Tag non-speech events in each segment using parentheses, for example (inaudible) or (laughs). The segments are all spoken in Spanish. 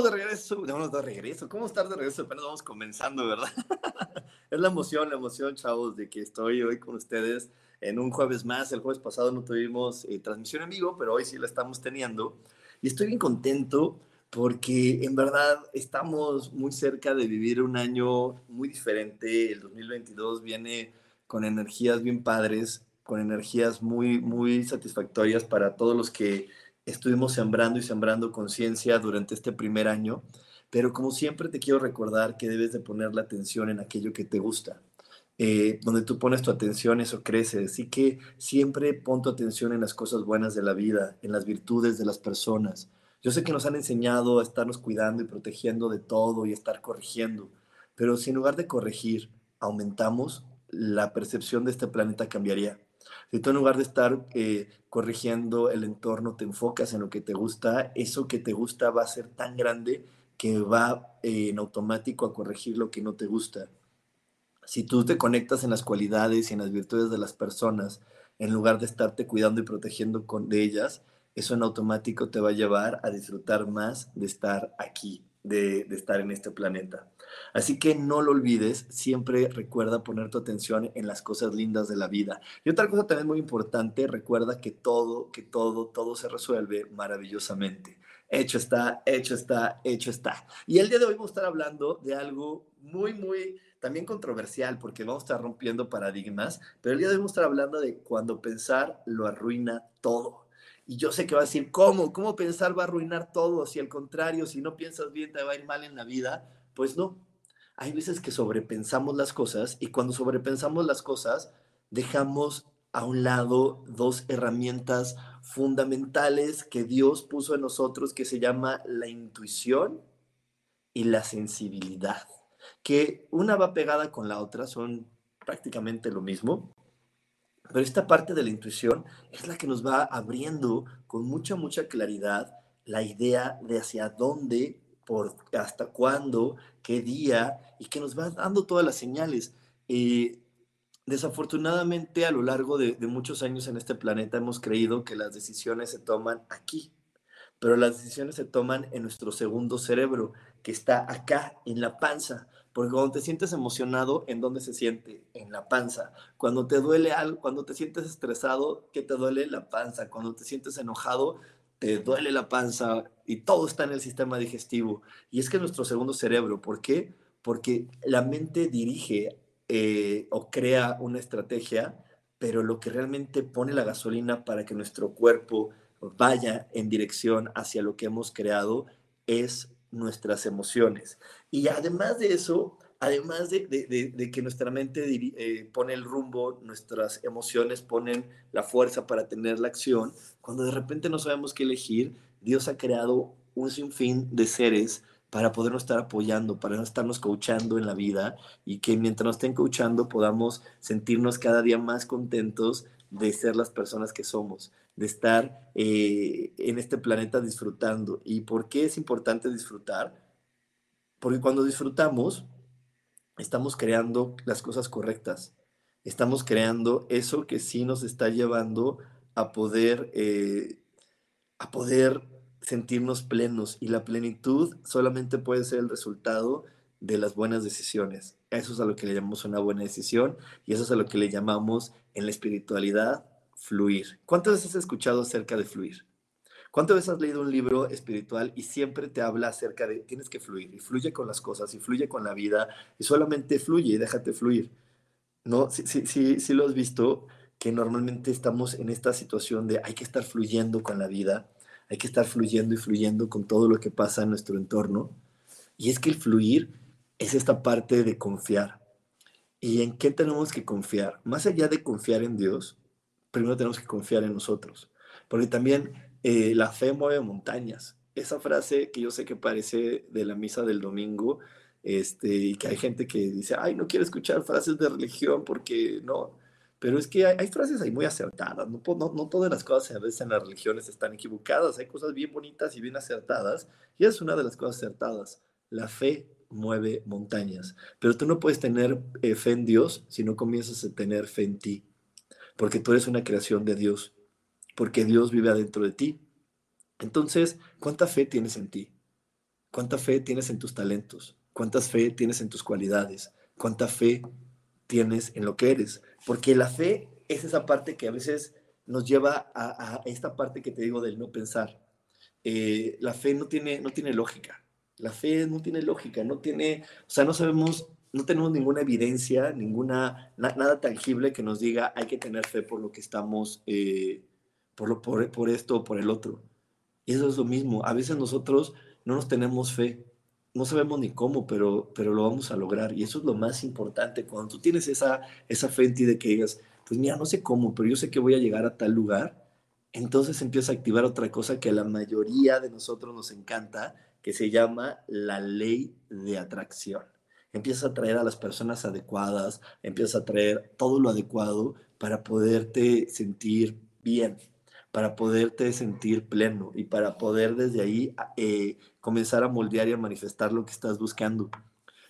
De regreso, de regreso. ¿Cómo estar de regreso? Apenas vamos comenzando, ¿verdad? (laughs) es la emoción, la emoción, chavos, de que estoy hoy con ustedes en un jueves más. El jueves pasado no tuvimos eh, transmisión en vivo, pero hoy sí la estamos teniendo. Y estoy bien contento porque en verdad estamos muy cerca de vivir un año muy diferente. El 2022 viene con energías bien padres, con energías muy, muy satisfactorias para todos los que estuvimos sembrando y sembrando conciencia durante este primer año, pero como siempre te quiero recordar que debes de poner la atención en aquello que te gusta. Eh, donde tú pones tu atención, eso crece. Así que siempre pon tu atención en las cosas buenas de la vida, en las virtudes de las personas. Yo sé que nos han enseñado a estarnos cuidando y protegiendo de todo y estar corrigiendo, pero si en lugar de corregir aumentamos, la percepción de este planeta cambiaría. Si tú en lugar de estar eh, corrigiendo el entorno, te enfocas en lo que te gusta, eso que te gusta va a ser tan grande que va eh, en automático a corregir lo que no te gusta. Si tú te conectas en las cualidades y en las virtudes de las personas, en lugar de estarte cuidando y protegiendo con, de ellas, eso en automático te va a llevar a disfrutar más de estar aquí, de, estar en este planeta. Así que no lo olvides, siempre recuerda poner tu atención en las cosas lindas de la vida. Y otra cosa también muy importante, recuerda que todo, que todo, todo se resuelve maravillosamente. Hecho está, hecho está, hecho está. Y el día de hoy vamos a estar hablando de algo muy, muy también controversial, porque vamos a estar rompiendo paradigmas, pero el día de hoy vamos a estar hablando de cuando pensar lo arruina todo. Y yo sé que va a decir, ¿cómo? ¿Cómo pensar va a arruinar todo? Si al contrario, si no piensas bien, te va a ir mal en la vida. Pues no, hay veces que sobrepensamos las cosas y cuando sobrepensamos las cosas dejamos a un lado dos herramientas fundamentales que Dios puso en nosotros que se llama la intuición y la sensibilidad, que una va pegada con la otra, son prácticamente lo mismo, pero esta parte de la intuición es la que nos va abriendo con mucha, mucha claridad la idea de hacia dónde por hasta cuándo, qué día, y que nos va dando todas las señales. Desafortunadamente, a lo largo de, muchos años en este planeta hemos creído que las decisiones se toman aquí, pero las decisiones se toman en nuestro segundo cerebro, que está acá, en la panza. Porque cuando te sientes emocionado, ¿en dónde se siente? En la panza. Cuando te duele algo, cuando te sientes estresado, ¿qué te duele? La panza. Cuando te sientes enojado, te duele la panza y todo está en el sistema digestivo. Y es que nuestro segundo cerebro, ¿por qué? Porque la mente dirige eh, o crea una estrategia, pero lo que realmente pone la gasolina para que nuestro cuerpo vaya en dirección hacia lo que hemos creado es nuestras emociones. Y además de eso, además de, que nuestra mente eh, pone el rumbo, nuestras emociones ponen la fuerza para tener la acción, cuando de repente no sabemos qué elegir, Dios ha creado un sinfín de seres para podernos estar apoyando, para estarnos coachando en la vida y que mientras nos estén coachando podamos sentirnos cada día más contentos de ser las personas que somos, de estar eh, en este planeta disfrutando. ¿Y por qué es importante disfrutar? Porque cuando disfrutamos, estamos creando las cosas correctas. Estamos creando eso que sí nos está llevando a poder, eh, a poder sentirnos plenos. Y la plenitud solamente puede ser el resultado de las buenas decisiones. Eso es a lo que le llamamos una buena decisión y eso es a lo que le llamamos en la espiritualidad fluir. ¿Cuántas veces has escuchado acerca de fluir? ¿Cuántas veces has leído un libro espiritual y siempre te habla acerca de tienes que fluir y fluye con las cosas y fluye con la vida y solamente fluye y déjate fluir? ¿No? Sí, sí, sí, sí lo has visto que normalmente estamos en esta situación de hay que estar fluyendo con la vida, hay que estar fluyendo y fluyendo con todo lo que pasa en nuestro entorno. Y es que el fluir es esta parte de confiar. ¿Y en qué tenemos que confiar? Más allá de confiar en Dios, primero tenemos que confiar en nosotros. Porque también eh, la fe mueve montañas. Esa frase que yo sé que parece de la misa del domingo, este, y que hay gente que dice, ay, no quiero escuchar frases de religión porque no. Pero es que hay, frases ahí muy acertadas. No, no, no, todas las cosas a veces en las religiones están equivocadas. Hay cosas bien bonitas y bien acertadas. Y es una de las cosas acertadas. La fe mueve montañas. Pero tú no puedes tener eh, fe en Dios si no comienzas a tener fe en ti. Porque tú eres una creación de Dios porque Dios vive adentro de ti. Entonces, ¿cuánta fe tienes en ti? ¿Cuánta fe tienes en tus talentos? ¿Cuánta fe tienes en tus cualidades? ¿Cuánta fe tienes en lo que eres? Porque la fe es esa parte que a veces nos lleva a, esta parte que te digo del no pensar. Eh, la fe no tiene, no tiene lógica. La fe no tiene lógica, no tiene, o sea, no sabemos, no tenemos ninguna evidencia, ninguna, nada tangible que nos diga hay que tener fe por lo que estamos eh, por, lo, por, por esto o por el otro. Y eso es lo mismo. A veces nosotros no nos tenemos fe. No sabemos ni cómo, pero, pero lo vamos a lograr. Y eso es lo más importante. Cuando tú tienes esa, esa fe en ti de que digas, pues mira, no sé cómo, pero yo sé que voy a llegar a tal lugar, entonces empieza a activar otra cosa que a la mayoría de nosotros nos encanta, que se llama la ley de atracción. Empiezas a traer a las personas adecuadas, empiezas a traer todo lo adecuado para poderte sentir bien, para poderte sentir pleno y para poder desde ahí eh, comenzar a moldear y a manifestar lo que estás buscando.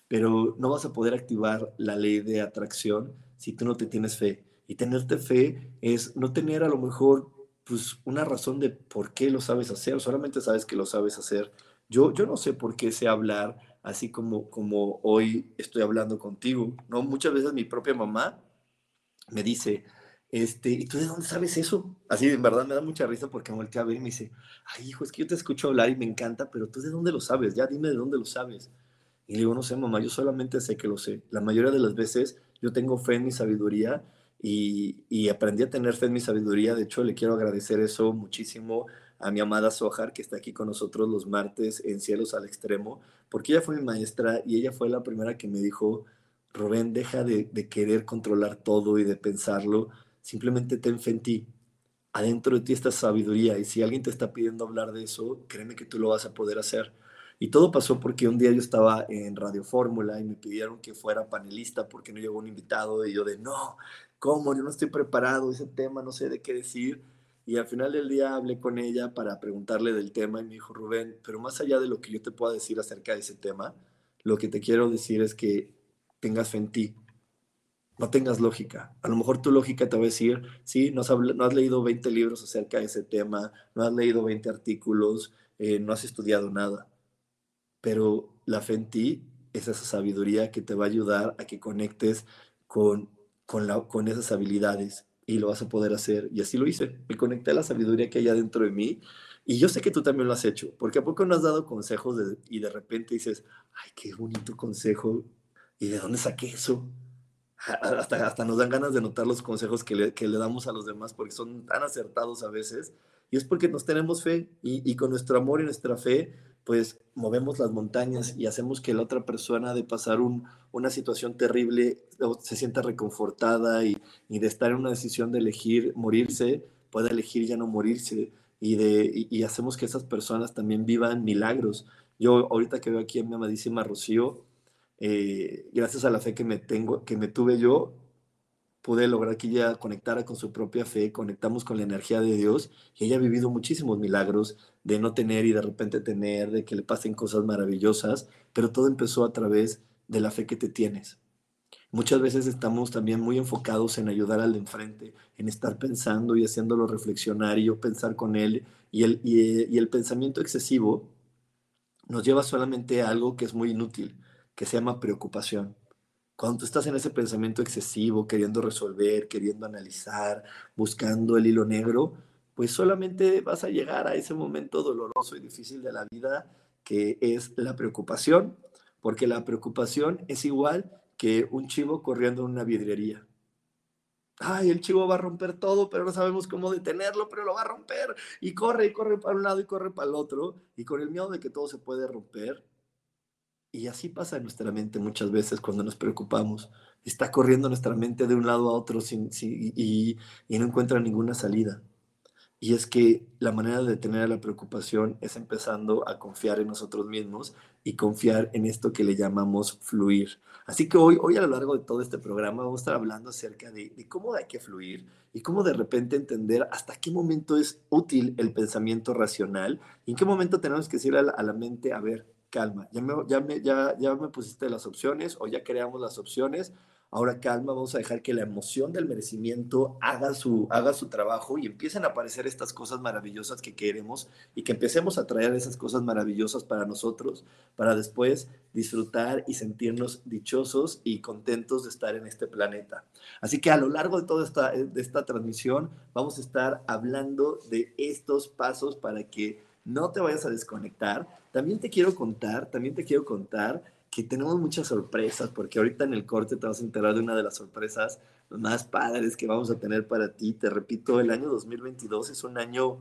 Pero no vas a poder activar la ley de atracción si tú no te tienes fe. Y tenerte fe es no tener a lo mejor pues una razón de por qué lo sabes hacer, solamente sabes que lo sabes hacer. Yo, yo no sé por qué sé hablar así como, como hoy estoy hablando contigo, ¿no? Muchas veces mi propia mamá me dice, este, ¿y tú de dónde sabes eso? Así, en verdad me da mucha risa porque me volteé a ver y me dice, ay, hijo, es que yo te escucho hablar y me encanta, pero tú de dónde lo sabes, ya dime de dónde lo sabes. Y le digo, no sé, mamá, yo solamente sé que lo sé. La mayoría de las veces yo tengo fe en mi sabiduría y, y aprendí a tener fe en mi sabiduría. De hecho, le quiero agradecer eso muchísimo a mi amada Sohar, que está aquí con nosotros los martes en Cielos al Extremo, porque ella fue mi maestra y ella fue la primera que me dijo, Rubén, deja de, de querer controlar todo y de pensarlo Simplemente ten fe en ti. Adentro de ti está sabiduría y si alguien te está pidiendo hablar de eso, créeme que tú lo vas a poder hacer. Y todo pasó porque un día yo estaba en Radio Fórmula y me pidieron que fuera panelista porque no llegó un invitado y yo de, no, ¿cómo? Yo no estoy preparado, ese tema, no sé de qué decir. Y al final del día hablé con ella para preguntarle del tema y me dijo, Rubén, pero más allá de lo que yo te pueda decir acerca de ese tema, lo que te quiero decir es que tengas fe en ti, no tengas lógica. A lo mejor tu lógica te va a decir, sí, no has, leído 20 libros acerca de ese tema, no has leído 20 artículos, eh, no has estudiado nada. Pero la fe en ti es esa sabiduría que te va a ayudar a que conectes con, con, la, con esas habilidades y lo vas a poder hacer. Y así lo hice. Me conecté a la sabiduría que hay adentro de mí. Y yo sé que tú también lo has hecho, porque a poco no has dado consejos y de repente dices, ay, qué bonito consejo. ¿Y de dónde saqué eso? hasta, hasta nos dan ganas de notar los consejos que le, que le, damos a los demás porque son tan acertados a veces. Y es porque nos tenemos fe y, y, con nuestro amor y nuestra fe, pues movemos las montañas y hacemos que la otra persona de pasar un, una situación terrible se sienta reconfortada y, y, de estar en una decisión de elegir morirse, pueda elegir ya no morirse. Y, de, y hacemos que esas personas también vivan milagros. Yo ahorita que veo aquí a mi amadísima Rocío, eh, gracias a la fe que me, tengo, que me tuve yo, pude lograr que ella conectara con su propia fe, conectamos con la energía de Dios y ella ha vivido muchísimos milagros de no tener y de repente tener, de que le pasen cosas maravillosas, pero todo empezó a través de la fe que te tienes. Muchas veces estamos también muy enfocados en ayudar al de enfrente, en estar pensando y haciéndolo reflexionar y yo pensar con él y el, y el pensamiento excesivo nos lleva solamente a algo que es muy inútil, que se llama preocupación. Cuando tú estás en ese pensamiento excesivo, queriendo resolver, queriendo analizar, buscando el hilo negro, pues solamente vas a llegar a ese momento doloroso y difícil de la vida que es la preocupación, porque la preocupación es igual que un chivo corriendo en una vidriería. Ay, el chivo va a romper todo, pero no sabemos cómo detenerlo, pero lo va a romper. Y corre, y corre para un lado y corre para el otro. Y con el miedo de que todo se puede romper. Y así pasa en nuestra mente muchas veces cuando nos preocupamos. Está corriendo nuestra mente de un lado a otro sin, y, y no encuentra ninguna salida. Y es que la manera de detener la preocupación es empezando a confiar en nosotros mismos y confiar en esto que le llamamos fluir. Así que hoy, hoy a lo largo de todo este programa vamos a estar hablando acerca de, cómo hay que fluir y cómo de repente entender hasta qué momento es útil el pensamiento racional y en qué momento tenemos que decir a la, a la mente, a ver, calma, ya me, ya, me, ya, ya me pusiste las opciones o ya creamos las opciones, Ahora calma, vamos a dejar que la emoción del merecimiento haga su, haga su trabajo y empiecen a aparecer estas cosas maravillosas que queremos y que empecemos a traer esas cosas maravillosas para nosotros, para después disfrutar y sentirnos dichosos y contentos de estar en este planeta. Así que a lo largo de toda esta, de esta transmisión vamos a estar hablando de estos pasos para que no te vayas a desconectar. También te quiero contar, también te quiero contar que tenemos muchas sorpresas, porque ahorita en el corte te vas a enterar de una de las sorpresas más padres que vamos a tener para ti. Te repito, el año 2022 es un año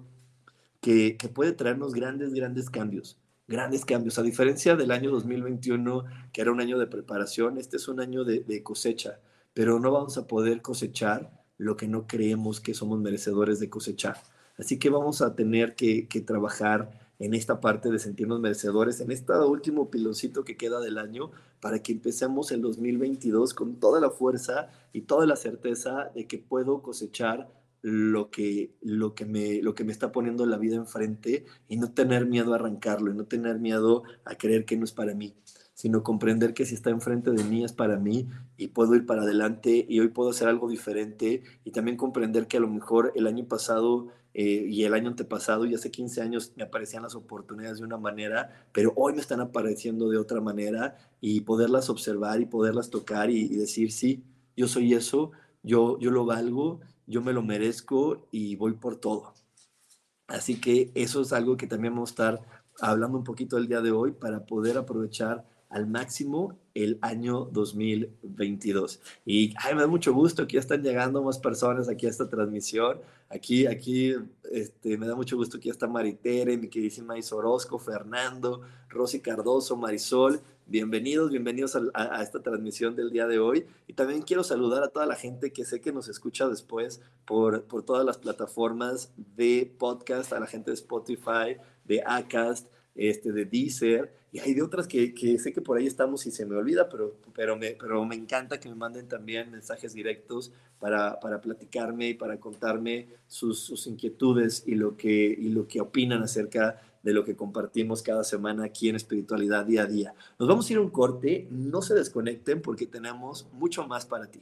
que, puede traernos grandes, grandes cambios, grandes cambios. A diferencia del año 2021, que era un año de preparación, este es un año de, cosecha, pero no vamos a poder cosechar lo que no creemos que somos merecedores de cosechar. Así que vamos a tener que trabajar en esta parte de sentirnos merecedores, en este último piloncito que queda del año, para que empecemos el 2022 con toda la fuerza y toda la certeza de que puedo cosechar lo que, lo que, me, lo que me está poniendo la vida enfrente y no tener miedo a arrancarlo y no tener miedo a creer que no es para mí sino comprender que si está enfrente de mí es para mí y puedo ir para adelante y hoy puedo hacer algo diferente y también comprender que a lo mejor el año pasado eh, y el año antepasado y hace 15 años me aparecían las oportunidades de una manera, pero hoy me están apareciendo de otra manera y poderlas observar y poderlas tocar y, decir, sí, yo soy eso, yo, yo lo valgo, yo me lo merezco y voy por todo. Así que eso es algo que también vamos a estar hablando un poquito el día de hoy para poder aprovechar al máximo el año 2022. Y ay, me da mucho gusto que ya están llegando más personas aquí a esta transmisión. Aquí, aquí, este, me da mucho gusto que ya está Maritere, mi queridísima Is Orozco, Fernando, Rosy Cardoso, Marisol. Bienvenidos, bienvenidos a, a, esta transmisión del día de hoy. Y también quiero saludar a toda la gente que sé que nos escucha después por, por todas las plataformas de podcast, a la gente de Spotify, de Acast, este, de Deezer y hay de otras que, que, sé que por ahí estamos y se me olvida, pero, pero, me, pero me encanta que me manden también mensajes directos para, para platicarme y para contarme sus, sus, inquietudes y lo, que, y lo que opinan acerca de lo que compartimos cada semana aquí en Espiritualidad Día a Día. Nos vamos a ir a un corte, no se desconecten porque tenemos mucho más para ti.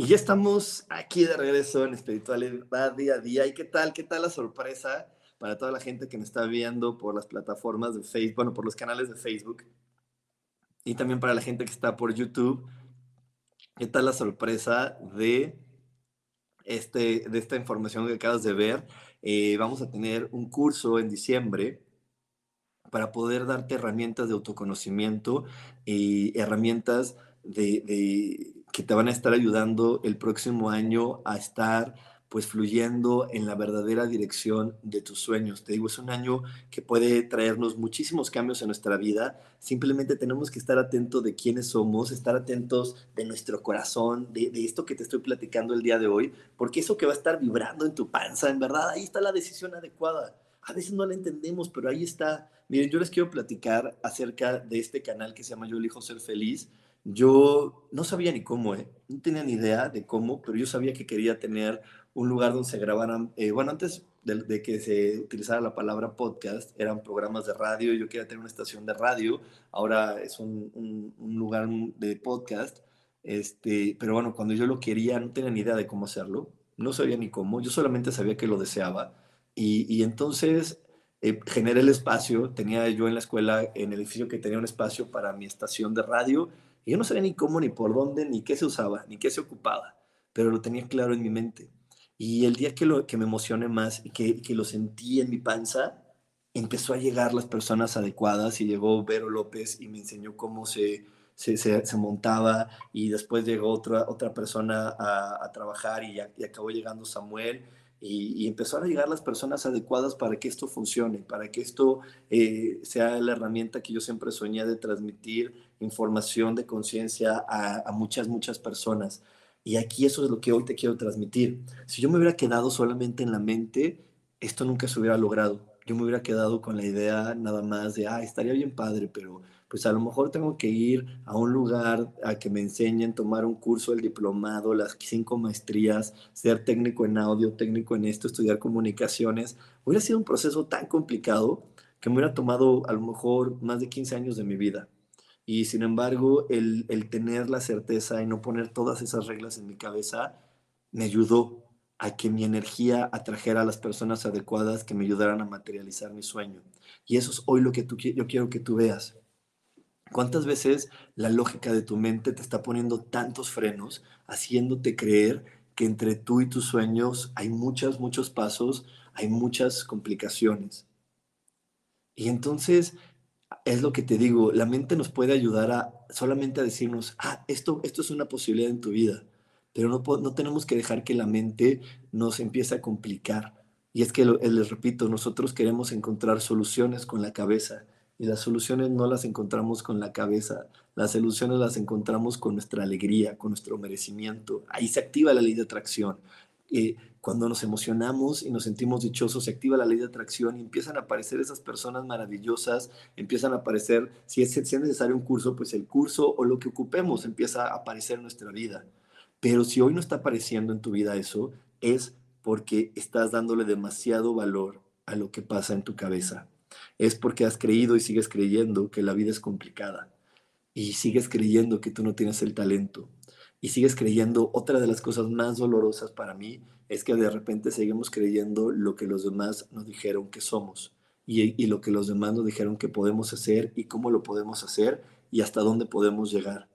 Y ya estamos aquí de regreso en espiritualidad día a día. ¿Y qué tal? ¿Qué tal la sorpresa para toda la gente que me está viendo por las plataformas de Facebook, bueno, por los canales de Facebook? Y también para la gente que está por YouTube ¿Qué tal la sorpresa de, este, de esta información que acabas de ver? Eh, vamos a tener un curso en diciembre para poder darte herramientas de autoconocimiento y herramientas de, que te van a estar ayudando el próximo año a estar pues fluyendo en la verdadera dirección de tus sueños. Te digo, es un año que puede traernos muchísimos cambios en nuestra vida. Simplemente tenemos que estar atentos de quiénes somos, estar atentos de nuestro corazón, de, esto que te estoy platicando el día de hoy, porque eso que va a estar vibrando en tu panza, en verdad, ahí está la decisión adecuada. A veces no la entendemos, pero ahí está. Miren, yo les quiero platicar acerca de este canal que se llama Yo elijo ser feliz. Yo no sabía ni cómo, ¿eh? no tenía ni idea de cómo, pero yo sabía que quería tener un lugar donde se grabaran, eh, bueno, antes de, que se utilizara la palabra podcast, eran programas de radio, yo quería tener una estación de radio, ahora es un, lugar de podcast, este, pero bueno, cuando yo lo quería no tenía ni idea de cómo hacerlo, no sabía ni cómo, yo solamente sabía que lo deseaba, y, y entonces eh, generé el espacio, tenía yo en la escuela, en el edificio que tenía un espacio para mi estación de radio, yo no sabía ni cómo, ni por dónde, ni qué se usaba, ni qué se ocupaba, pero lo tenía claro en mi mente. Y el día que, lo, que me emocioné más y que, que lo sentí en mi panza, empezó a llegar las personas adecuadas y llegó Vero López y me enseñó cómo se, se, se, montaba y después llegó otra, otra persona a, a trabajar y, y, acabó llegando Samuel y, y, empezaron a llegar las personas adecuadas para que esto funcione, para que esto eh, sea la herramienta que yo siempre soñé de transmitir información de conciencia a, muchas, muchas personas. Y aquí eso es lo que hoy te quiero transmitir. Si yo me hubiera quedado solamente en la mente, esto nunca se hubiera logrado. Yo me hubiera quedado con la idea nada más de, ah, estaría bien padre, pero pues a lo mejor tengo que ir a un lugar a que me enseñen, tomar un curso del diplomado, las cinco maestrías, ser técnico en audio, técnico en esto, estudiar comunicaciones. Hubiera sido un proceso tan complicado que me hubiera tomado a lo mejor más de 15 años de mi vida. Y sin embargo, el, tener la certeza y no poner todas esas reglas en mi cabeza me ayudó a que mi energía atrajera a las personas adecuadas que me ayudaran a materializar mi sueño. Y eso es hoy lo que tú, yo quiero que tú veas. ¿Cuántas veces la lógica de tu mente te está poniendo tantos frenos, haciéndote creer que entre tú y tus sueños hay muchos, muchos pasos, hay muchas complicaciones? Y entonces es lo que te digo, la mente nos puede ayudar a solamente a decirnos, ah, esto, esto es una posibilidad en tu vida, pero no, no tenemos que dejar que la mente nos empiece a complicar. Y es que, eh, les repito, nosotros queremos encontrar soluciones con la cabeza y las soluciones no las encontramos con la cabeza, las soluciones las encontramos con nuestra alegría, con nuestro merecimiento. Ahí se activa la ley de atracción. Eh, cuando nos emocionamos y nos sentimos dichosos, se activa la ley de atracción y empiezan a aparecer esas personas maravillosas, empiezan a aparecer, si es, necesario un curso, pues el curso o lo que ocupemos empieza a aparecer en nuestra vida. Pero si hoy no está apareciendo en tu vida eso, es porque estás dándole demasiado valor a lo que pasa en tu cabeza. Es porque has creído y sigues creyendo que la vida es complicada y sigues creyendo que tú no tienes el talento y sigues creyendo, otra de las cosas más dolorosas para mí es que de repente seguimos creyendo lo que los demás nos dijeron que somos y, lo que los demás nos dijeron que podemos hacer y cómo lo podemos hacer y hasta dónde podemos llegar.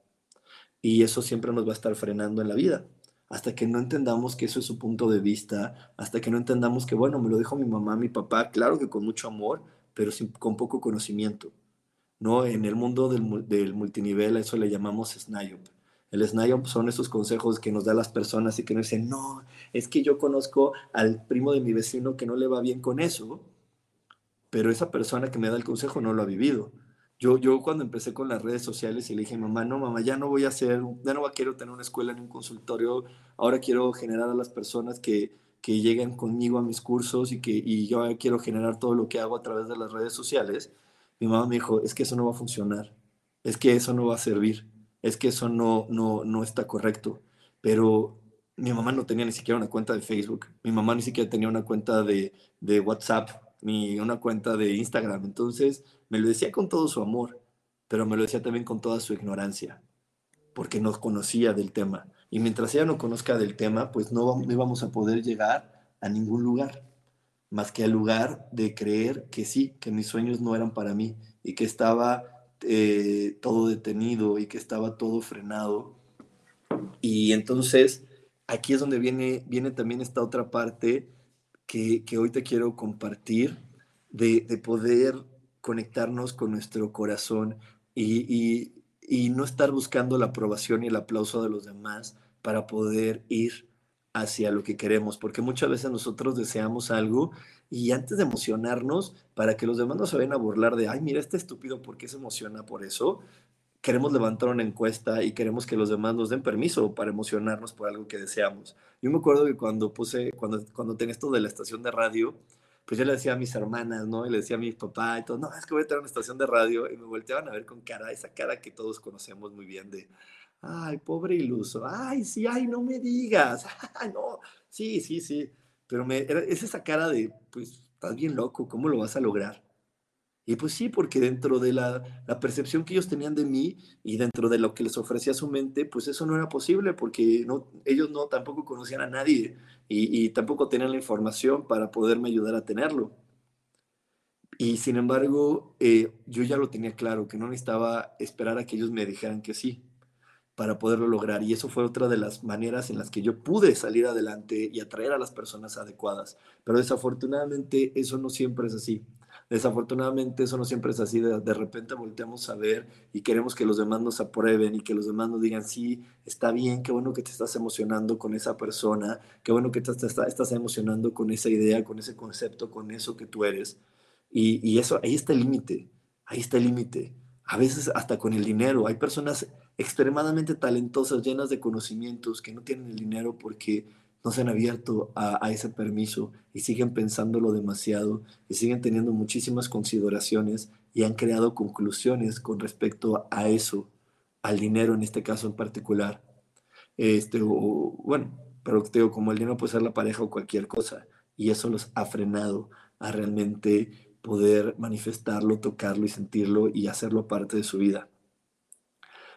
Y eso siempre nos va a estar frenando en la vida. Hasta que no entendamos que eso es su punto de vista, hasta que no entendamos que, bueno, me lo dijo mi mamá, mi papá, claro que con mucho amor, pero sin, con poco conocimiento. ¿no? En el mundo del, del multinivel a eso le llamamos SNIOP el SNIOP son esos consejos que nos da las personas y que nos dicen, no, es que yo conozco al primo de mi vecino que no le va bien con eso, pero esa persona que me da el consejo no lo ha vivido. Yo, yo cuando empecé con las redes sociales y le dije, mamá, no, mamá, ya no voy a hacer, ya no quiero tener una escuela ni un consultorio, ahora quiero generar a las personas que, que lleguen conmigo a mis cursos y que y yo quiero generar todo lo que hago a través de las redes sociales. Mi mamá me dijo, es que eso no va a funcionar, es que eso no va a servir es que eso no, no, no está correcto. Pero mi mamá no tenía ni siquiera una cuenta de Facebook, mi mamá ni siquiera tenía una cuenta de, de WhatsApp, ni una cuenta de Instagram. Entonces me lo decía con todo su amor, pero me lo decía también con toda su ignorancia, porque no conocía del tema. Y mientras ella no conozca del tema, pues no, no íbamos a poder llegar a ningún lugar, más que al lugar de creer que sí, que mis sueños no eran para mí y que estaba eh, todo detenido y que estaba todo frenado. Y entonces aquí es donde viene, viene también esta otra parte que, hoy te quiero compartir, de, poder conectarnos con nuestro corazón y, y, no estar buscando la aprobación y el aplauso de los demás para poder ir hacia lo que queremos, porque muchas veces nosotros deseamos algo y antes de emocionarnos, para que los demás no se vayan a burlar de, ay, mira, este estúpido, ¿por qué se emociona por eso? Queremos levantar una encuesta y queremos que los demás nos den permiso para emocionarnos por algo que deseamos. Yo me acuerdo que cuando puse, cuando, cuando tenía esto de la estación de radio, pues yo le decía a mis hermanas, ¿no? Y le decía a mi papá y todo, no, es que voy a tener una estación de radio. Y me volteaban a ver con cara, esa cara que todos conocemos muy bien de, ay, pobre iluso, ay, sí, ay, no me digas, (laughs) ay, no, sí, sí, sí. Pero me, es esa cara de, pues, estás bien loco, ¿cómo lo vas a lograr? Y pues sí, porque dentro de la, percepción que ellos tenían de mí y dentro de lo que les ofrecía su mente, pues eso no era posible porque no, ellos no tampoco conocían a nadie y, tampoco tenían la información para poderme ayudar a tenerlo. Y sin embargo, eh, yo ya lo tenía claro, que no necesitaba esperar a que ellos me dijeran que sí para poderlo lograr. Y eso fue otra de las maneras en las que yo pude salir adelante y atraer a las personas adecuadas. Pero desafortunadamente eso no siempre es así. Desafortunadamente eso no siempre es así. De, repente volteamos a ver y queremos que los demás nos aprueben y que los demás nos digan, sí, está bien, qué bueno que te estás emocionando con esa persona, qué bueno que te, estás emocionando con esa idea, con ese concepto, con eso que tú eres. Y, y eso, ahí está el límite, ahí está el límite. A veces hasta con el dinero. Hay personas extremadamente talentosas, llenas de conocimientos, que no tienen el dinero porque no se han abierto a, ese permiso y siguen pensándolo demasiado y siguen teniendo muchísimas consideraciones y han creado conclusiones con respecto a eso, al dinero en este caso en particular. Este, o, bueno, pero te digo, como el dinero puede ser la pareja o cualquier cosa, y eso los ha frenado a realmente poder manifestarlo, tocarlo y sentirlo y hacerlo parte de su vida.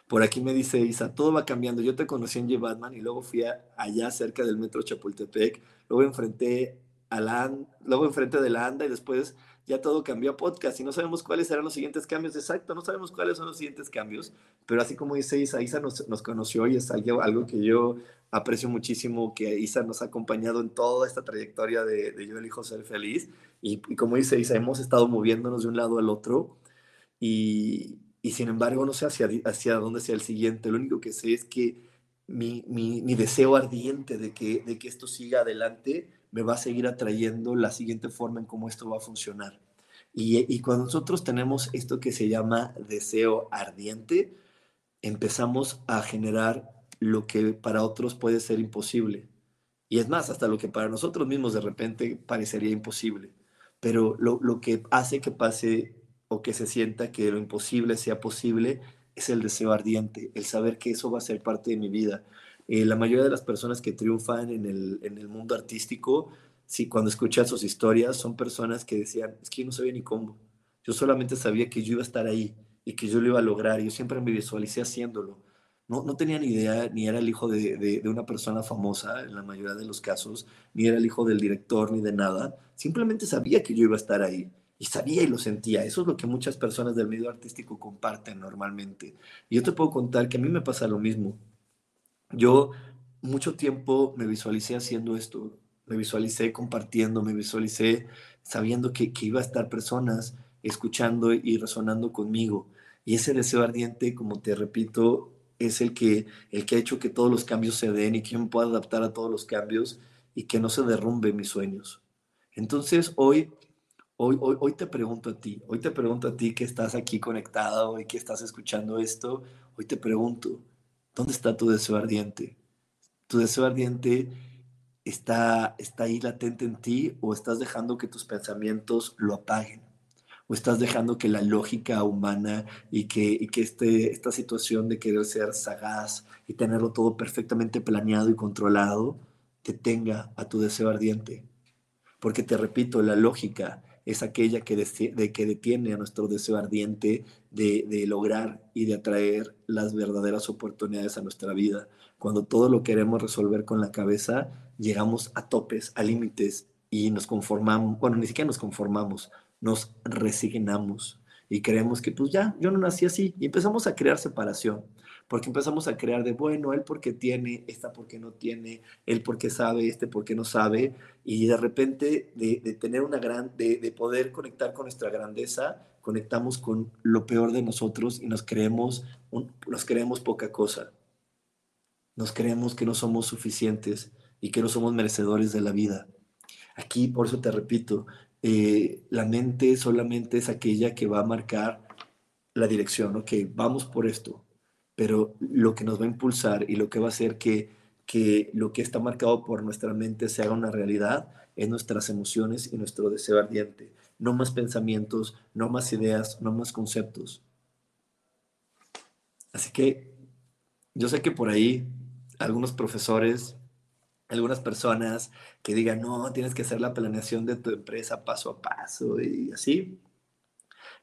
Por aquí me dice Isa, todo va cambiando. Yo te conocí en J-Batman y luego fui allá cerca del metro Chapultepec. Luego enfrenté a la, luego enfrente de la ANDA y después ya todo cambió a podcast y no sabemos cuáles serán los siguientes cambios. Exacto, no sabemos cuáles son los siguientes cambios, pero así como dice Isa, Isa nos, nos conoció y es algo, algo, que yo aprecio muchísimo, que Isa nos ha acompañado en toda esta trayectoria de, de Yo elijo ser feliz. Y, como dice Isa, hemos estado moviéndonos de un lado al otro y, y sin embargo no sé hacia, hacia dónde sea el siguiente. Lo único que sé es que mi, mi, mi, deseo ardiente de que, de que esto siga adelante me va a seguir atrayendo la siguiente forma en cómo esto va a funcionar. Y, y cuando nosotros tenemos esto que se llama deseo ardiente, empezamos a generar lo que para otros puede ser imposible. Y es más, hasta lo que para nosotros mismos de repente parecería imposible. Pero lo, lo que hace que pase o que se sienta que lo imposible sea posible, es el deseo ardiente, el saber que eso va a ser parte de mi vida. Eh, la mayoría de las personas que triunfan en el, en el mundo artístico, sí, cuando escuchan sus historias, son personas que decían, es que yo no sabía ni cómo, yo solamente sabía que yo iba a estar ahí y que yo lo iba a lograr, yo siempre me visualicé haciéndolo. No, no tenía ni idea, ni era el hijo de, de una persona famosa en la mayoría de los casos, ni era el hijo del director, ni de nada. Simplemente sabía que yo iba a estar ahí y sabía y lo sentía. Eso es lo que muchas personas del medio artístico comparten normalmente. Y yo te puedo contar que a mí me pasa lo mismo. Yo mucho tiempo me visualicé haciendo esto, me visualicé compartiendo, me visualicé sabiendo que, que iba a estar personas escuchando y resonando conmigo. Y ese deseo ardiente, como te repito, es el que, el que ha hecho que todos los cambios se den y que me pueda adaptar a todos los cambios y que no se derrumbe mis sueños. Entonces, hoy Hoy, hoy, te pregunto a ti, hoy te pregunto a ti que estás aquí conectado y que estás escuchando esto, hoy te pregunto, ¿dónde está tu deseo ardiente? ¿Tu deseo ardiente está, está ahí latente en ti o estás dejando que tus pensamientos lo apaguen? o estás dejando que la lógica humana y que, que este, esta situación de querer ser sagaz y tenerlo todo perfectamente planeado y controlado te tenga a tu deseo ardiente. Porque te repito, la lógica es aquella que, de, que detiene a nuestro deseo ardiente de, de lograr y de atraer las verdaderas oportunidades a nuestra vida. Cuando todo lo queremos resolver con la cabeza, llegamos a topes, a límites y nos conformamos, bueno, ni siquiera nos conformamos, nos resignamos y creemos que pues ya, yo no nací así y empezamos a crear separación, porque empezamos a crear de, bueno, él porque tiene, esta porque no tiene, él porque sabe, este porque no sabe, y de repente de, tener una gran, de, de, poder conectar con nuestra grandeza, conectamos con lo peor de nosotros y nos creemos, nos creemos poca cosa, nos creemos que no somos suficientes y que no somos merecedores de la vida. Aquí, por eso te repito, eh, la mente solamente es aquella que va a marcar la dirección, ok, vamos por esto, pero lo que nos va a impulsar y lo que va a hacer que, que lo que está marcado por nuestra mente se haga una realidad es nuestras emociones y nuestro deseo ardiente. No más pensamientos, no más ideas, no más conceptos. Así que yo sé que por ahí algunos profesores algunas personas que digan, no, tienes que hacer la planeación de tu empresa paso a paso y así,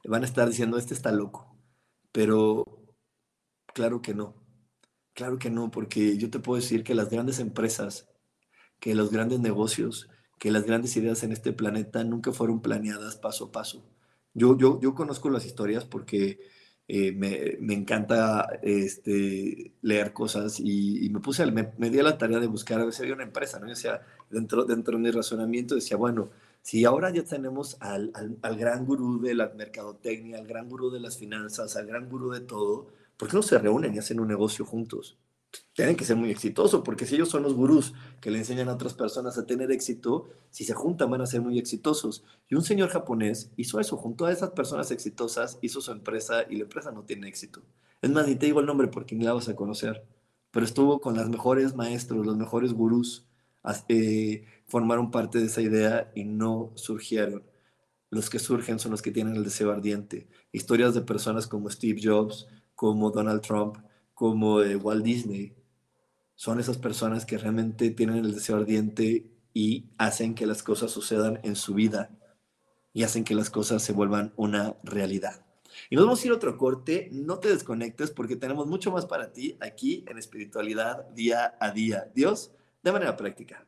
van a estar diciendo, este está loco. Pero claro que no, claro que no, porque yo te puedo decir que las grandes empresas, que los grandes negocios, que las grandes ideas en este planeta nunca fueron planeadas paso a paso. Yo, yo, yo conozco las historias porque eh, me, me, encanta este, leer cosas y, me puse, me, me, di a la tarea de buscar a si había una empresa, ¿no? sea, dentro, dentro de mi razonamiento decía, bueno, si ahora ya tenemos al, al, al, gran gurú de la mercadotecnia, al gran gurú de las finanzas, al gran gurú de todo, ¿por qué no se reúnen y hacen un negocio juntos? tienen que ser muy exitosos, porque si ellos son los gurús que le enseñan a otras personas a tener éxito, si se juntan van a ser muy exitosos. Y un señor japonés hizo eso, juntó a esas personas exitosas, hizo su empresa y la empresa no tiene éxito. Es más, ni te digo el nombre porque ni la vas a conocer, pero estuvo con los mejores maestros, los mejores gurús, eh, formaron parte de esa idea y no surgieron. Los que surgen son los que tienen el deseo ardiente. Historias de personas como Steve Jobs, como Donald Trump, como de Walt Disney, son esas personas que realmente tienen el deseo ardiente y hacen que las cosas sucedan en su vida y hacen que las cosas se vuelvan una realidad. Y nos vamos a ir a otro corte, no te desconectes porque tenemos mucho más para ti aquí en espiritualidad día a día. Dios, de manera práctica.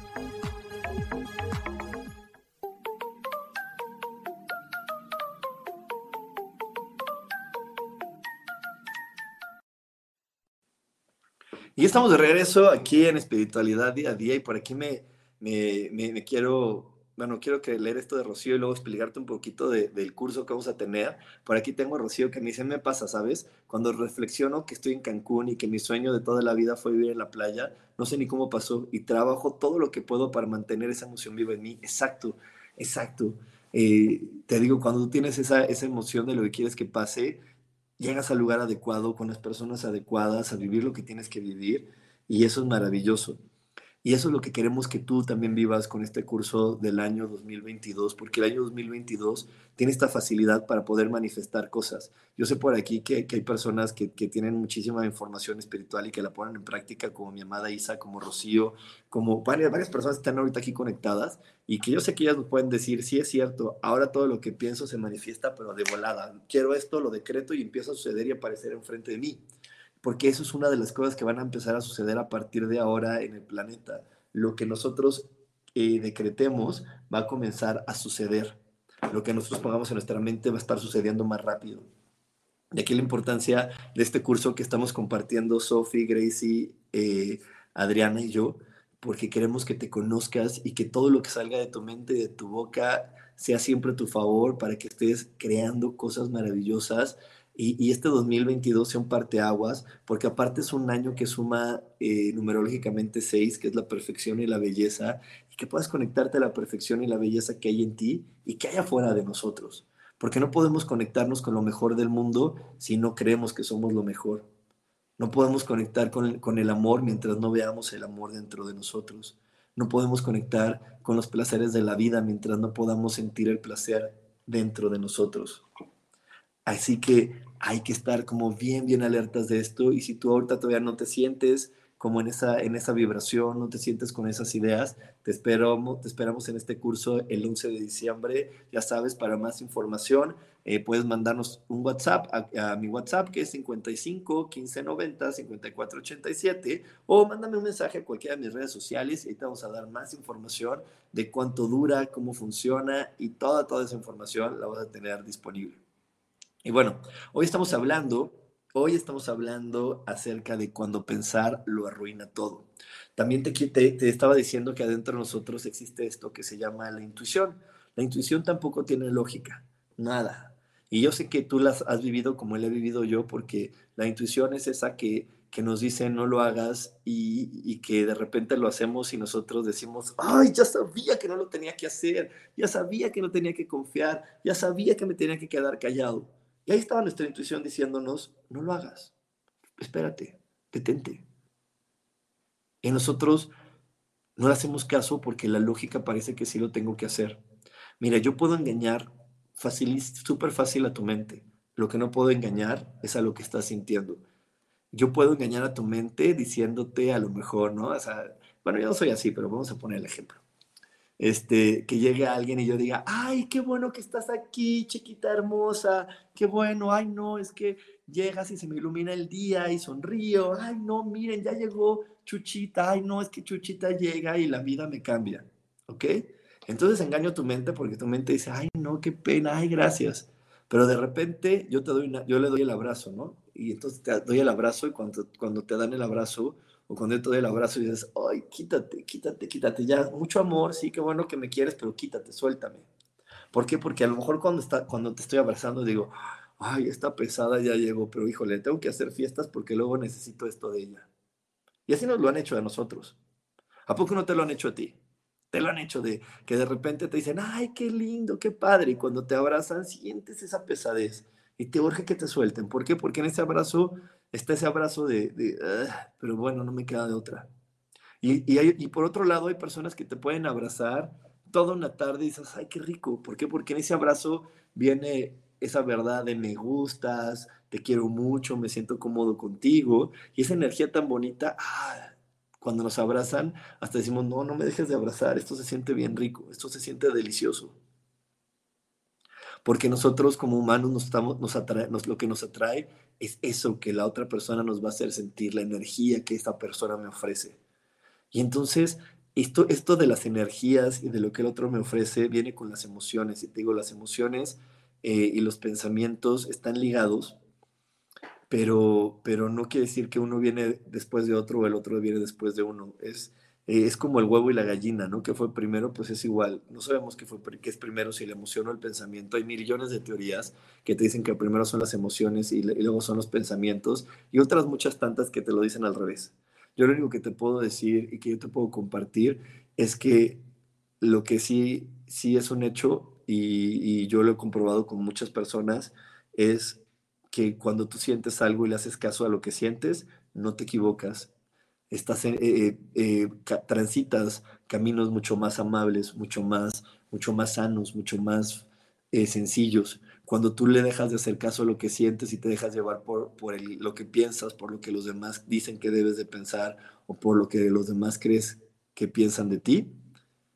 Y estamos de regreso aquí en Espiritualidad Día a Día y por aquí me, me, quiero, bueno, quiero que leer esto de Rocío y luego explicarte un poquito del curso que vamos a tener. Por aquí tengo a Rocío que me dice, me pasa, ¿sabes? Cuando reflexiono que estoy en Cancún y que mi sueño de toda la vida fue vivir en la playa, no sé ni cómo pasó y trabajo todo lo que puedo para mantener esa emoción viva en mí. Exacto, exacto. Eh, te digo, cuando tú tienes esa, esa emoción de lo que quieres que pase, llegas al lugar adecuado, con las personas adecuadas, a vivir lo que tienes que vivir y eso es maravilloso. Y eso es lo que queremos que tú también vivas con este curso del año 2022, porque el año 2022 tiene esta facilidad para poder manifestar cosas. Yo sé por aquí que, hay personas que, tienen muchísima información espiritual y que la ponen en práctica, como mi amada Isa, como Rocío, como varias, varias personas que están ahorita aquí conectadas y que yo sé que ellas nos pueden decir, sí es cierto, ahora todo lo que pienso se manifiesta, pero de volada. Quiero esto, lo decreto y empieza a suceder y aparecer enfrente de mí porque eso es una de las cosas que van a empezar a suceder a partir de ahora en el planeta. Lo que nosotros eh, decretemos va a comenzar a suceder. Lo que nosotros pongamos en nuestra mente va a estar sucediendo más rápido. De aquí la importancia de este curso que estamos compartiendo Sophie, Gracie, eh, Adriana y yo, porque queremos que te conozcas y que todo lo que salga de tu mente y de tu boca sea siempre a tu favor para que estés creando cosas maravillosas y, este 2022 sea un parteaguas, porque aparte es un año que suma eh, numerológicamente seis, que es la perfección y la belleza, y que puedas conectarte a la perfección y la belleza que hay en ti y que hay afuera de nosotros. Porque no podemos conectarnos con lo mejor del mundo si no creemos que somos lo mejor. No podemos conectar con el amor mientras no veamos el amor dentro de nosotros. No podemos conectar con los placeres de la vida mientras no podamos sentir el placer dentro de nosotros. Así que hay que estar como bien, bien alertas de esto. Y si tú ahorita todavía no te sientes como en esa, en esa vibración, no te sientes con esas ideas, te esperamos, te esperamos en este curso el 11 de diciembre. Ya sabes, para más información, eh, puedes mandarnos un WhatsApp a, mi WhatsApp que es 55 15 90 54 87 o mándame un mensaje a cualquiera de mis redes sociales y ahí te vamos a dar más información de cuánto dura, cómo funciona y toda, toda esa información la vas a tener disponible. Y bueno, hoy estamos hablando, hoy estamos hablando acerca de cuando pensar lo arruina todo. También te, te, estaba diciendo que adentro de nosotros existe esto que se llama la intuición. La intuición tampoco tiene lógica, nada. Y yo sé que tú las has vivido como la he vivido yo, porque la intuición es esa que, que nos dice no lo hagas y, y, que de repente lo hacemos y nosotros decimos, ay, ya sabía que no lo tenía que hacer, ya sabía que no tenía que confiar, ya sabía que me tenía que quedar callado. Y ahí estaba nuestra intuición diciéndonos, no lo hagas, espérate, detente. Y nosotros no le hacemos caso porque la lógica parece que sí lo tengo que hacer. Mira, yo puedo engañar súper fácil a tu mente. Lo que no puedo engañar es a lo que estás sintiendo. Yo puedo engañar a tu mente diciéndote a lo mejor, ¿no? O sea, bueno, yo no soy así, pero vamos a poner el ejemplo este, que llegue alguien y yo diga, ay, qué bueno que estás aquí, chiquita hermosa, qué bueno, ay, no, es que llegas y se me ilumina el día y sonrío, ay, no, miren, ya llegó Chuchita, ay, no, es que Chuchita llega y la vida me cambia, ¿ok? Entonces engaño tu mente porque tu mente dice, ay, no, qué pena, ay, gracias. Pero de repente yo, te doy yo le doy el abrazo, ¿no? Y entonces te doy el abrazo y cuando, cuando te dan el abrazo, o cuando yo te doy el abrazo y dices, ay, quítate, quítate, quítate, ya, mucho amor, sí, qué bueno que me quieres, pero quítate, suéltame. ¿Por qué? Porque a lo mejor cuando, está, cuando te estoy abrazando digo, ay, esta pesada ya llegó, pero híjole, tengo que hacer fiestas porque luego necesito esto de ella. Y así nos lo han hecho a nosotros. ¿A poco no te lo han hecho a ti? Te lo han hecho de que de repente te dicen, ay, qué lindo, qué padre, y cuando te abrazan sientes esa pesadez y te urge que te suelten. ¿Por qué? Porque en ese abrazo está ese abrazo de, pero bueno, no me queda de otra. Y, y, por otro lado, hay personas que te pueden abrazar toda una tarde y dices, ay, qué rico. ¿Por qué? Porque en ese abrazo viene esa verdad de me gustas, te quiero mucho, me siento cómodo contigo. Y esa energía tan bonita, ah, cuando nos abrazan, hasta decimos, no, no me dejes de abrazar, esto se siente bien rico, esto se siente delicioso. Porque nosotros como humanos nos estamos, nos lo que nos atrae es eso que la otra persona nos va a hacer sentir, la energía que esta persona me ofrece. Y entonces, esto, esto de las energías y de lo que el otro me ofrece viene con las emociones. Y te digo, las emociones eh, y los pensamientos están ligados, pero, pero no quiere decir que uno viene después de otro o el otro viene después de uno. Es, eh, es como el huevo y la gallina, ¿no? Que fue primero, pues es igual. No sabemos qué, fue, qué es primero, si la emoción o el pensamiento. Hay millones de teorías que te dicen que primero son las emociones y, luego son los pensamientos y otras muchas tantas que te lo dicen al revés. Yo lo único que te puedo decir y que yo te puedo compartir es que lo que sí, sí es un hecho y, y yo lo he comprobado con muchas personas es que cuando tú sientes algo y le haces caso a lo que sientes, no te equivocas estás eh, eh, eh, transitas caminos mucho más amables, mucho más, mucho más sanos, mucho más sencillos. Cuando tú le dejas de hacer caso a lo que sientes y te dejas llevar por, por lo que piensas, por lo que los demás dicen que debes de pensar o por lo que los demás crees que piensan de ti,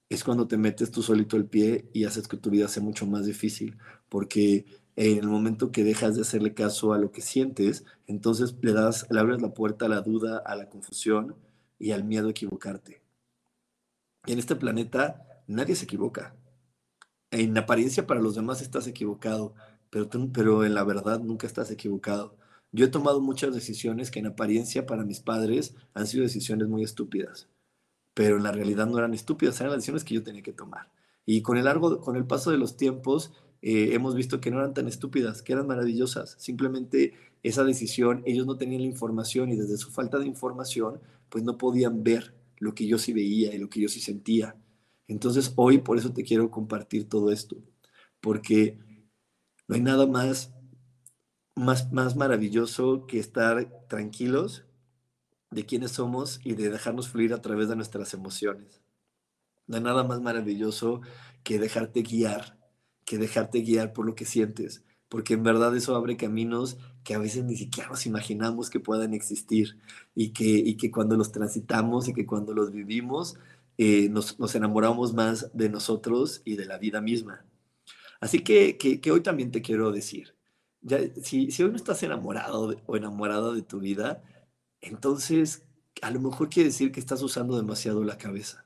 es cuando te metes tú solito el pie y haces que tu vida sea mucho más difícil, porque en el momento que dejas de hacerle caso a lo que sientes, entonces le das, le abres la puerta a la duda, a la confusión y al miedo a equivocarte. Y en este planeta nadie se equivoca. En apariencia para los demás estás equivocado, pero, pero en la verdad nunca estás equivocado. Yo he tomado muchas decisiones que en apariencia para mis padres han sido decisiones muy estúpidas, pero en la realidad no eran estúpidas, eran las decisiones que yo tenía que tomar. Y con el, largo, con el paso de los tiempos, eh, hemos visto que no eran tan estúpidas, que eran maravillosas. Simplemente esa decisión, ellos no tenían la información y desde su falta de información, pues no podían ver lo que yo sí veía y lo que yo sí sentía. Entonces hoy por eso te quiero compartir todo esto, porque no hay nada más, más, más maravilloso que estar tranquilos de quiénes somos y de dejarnos fluir a través de nuestras emociones. No hay nada más maravilloso que dejarte guiar que dejarte guiar por lo que sientes, porque en verdad eso abre caminos que a veces ni siquiera nos imaginamos que puedan existir y que, y que cuando los transitamos y que cuando los vivimos eh, nos, nos, enamoramos más de nosotros y de la vida misma. Así que, que, hoy también te quiero decir, si, si hoy no estás enamorado o enamorada de tu vida, entonces a lo mejor quiere decir que estás usando demasiado la cabeza.